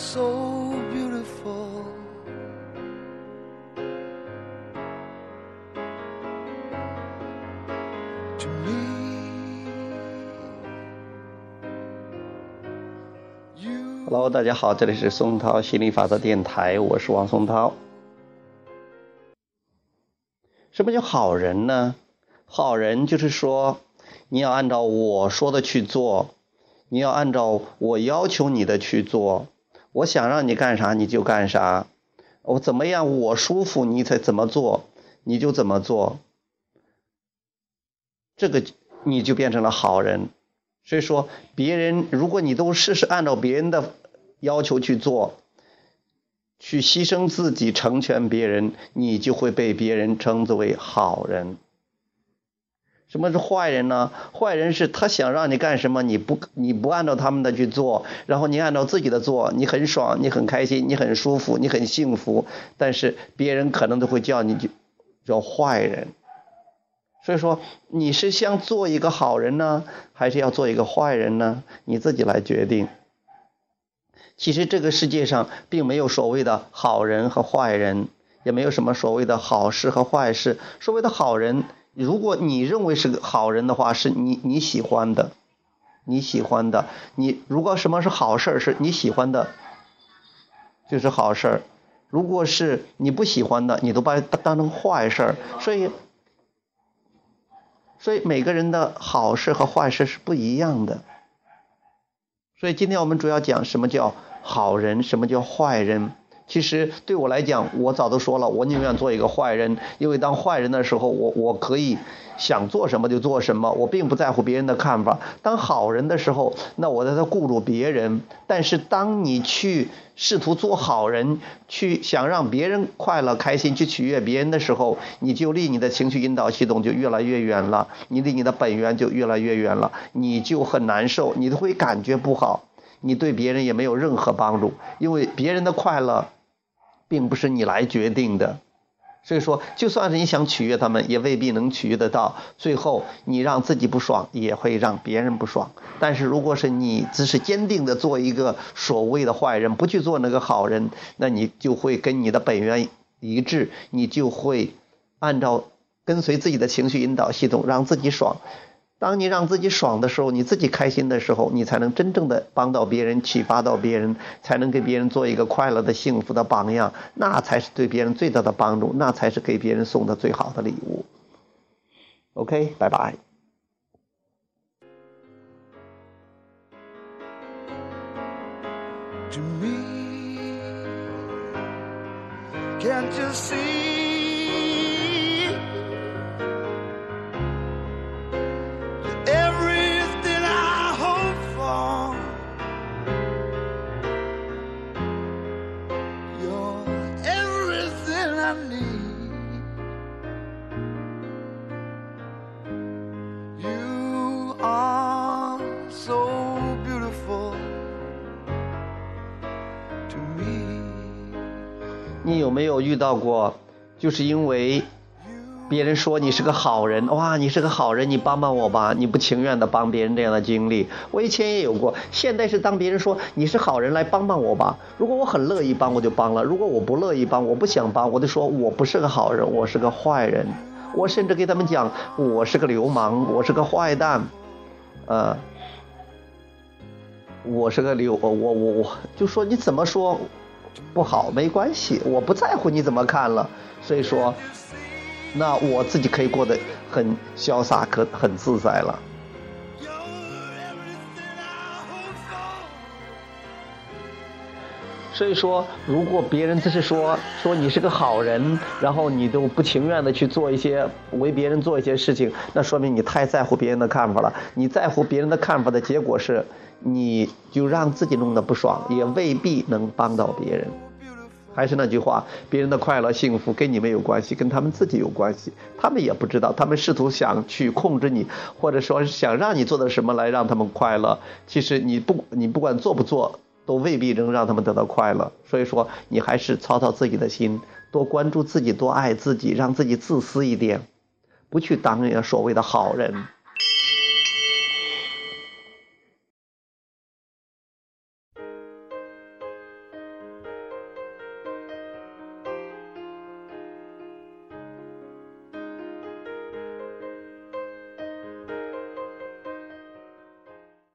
so beautiful to me. Hello，大家好，这里是松涛心理法则电台，我是王松涛。什么叫好人呢？好人就是说，你要按照我说的去做，你要按照我要求你的去做，我想让你干啥你就干啥，我怎么样我舒服你才怎么做，你就怎么做，这个你就变成了好人。所以说，别人如果你都事事按照别人的要求去做，去牺牲自己成全别人，你就会被别人称之为好人。什么是坏人呢？坏人是他想让你干什么，你不你不按照他们的去做，然后你按照自己的做，你很爽，你很开心，你很舒服，你很幸福，但是别人可能都会叫你就叫坏人。所以说，你是想做一个好人呢，还是要做一个坏人呢？你自己来决定。其实这个世界上并没有所谓的好人和坏人，也没有什么所谓的好事和坏事。所谓的好人，如果你认为是个好人的话，是你你喜欢的，你喜欢的。你如果什么是好事儿，是你喜欢的，就是好事儿。如果是你不喜欢的，你都把它当成坏事儿。所以。所以每个人的好事和坏事是不一样的。所以今天我们主要讲什么叫好人，什么叫坏人。其实对我来讲，我早都说了，我宁愿做一个坏人，因为当坏人的时候，我我可以想做什么就做什么，我并不在乎别人的看法。当好人的时候，那我在这顾着别人。但是当你去试图做好人，去想让别人快乐开心，去取悦别人的时候，你就离你的情绪引导系统就越来越远了，你离你的本源就越来越远了，你就很难受，你都会感觉不好，你对别人也没有任何帮助，因为别人的快乐。并不是你来决定的，所以说，就算是你想取悦他们，也未必能取悦得到。最后，你让自己不爽，也会让别人不爽。但是，如果是你只是坚定的做一个所谓的坏人，不去做那个好人，那你就会跟你的本源一致，你就会按照跟随自己的情绪引导系统，让自己爽。当你让自己爽的时候，你自己开心的时候，你才能真正的帮到别人，启发到别人，才能给别人做一个快乐的、幸福的榜样，那才是对别人最大的帮助，那才是给别人送的最好的礼物。OK，拜拜。to me. Can't you see? 你有没有遇到过，就是因为别人说你是个好人，哇，你是个好人，你帮帮我吧，你不情愿的帮别人这样的经历，我以前也有过。现在是当别人说你是好人，来帮帮我吧，如果我很乐意帮，我就帮了；如果我不乐意帮，我不想帮，我就说我不是个好人，我是个坏人。我甚至给他们讲我是个流氓，我是个坏蛋，呃，我是个流，我我我就说你怎么说不好没关系，我不在乎你怎么看了，所以说，那我自己可以过得很潇洒，可很自在了。所以说，如果别人只是说说你是个好人，然后你都不情愿的去做一些为别人做一些事情，那说明你太在乎别人的看法了。你在乎别人的看法的结果是，你就让自己弄得不爽，也未必能帮到别人。还是那句话，别人的快乐幸福跟你没有关系，跟他们自己有关系。他们也不知道，他们试图想去控制你，或者说想让你做的什么来让他们快乐。其实你不你不管做不做，都未必能让他们得到快乐。所以说，你还是操操自己的心，多关注自己，多爱自己，让自己自私一点，不去当人家所谓的好人。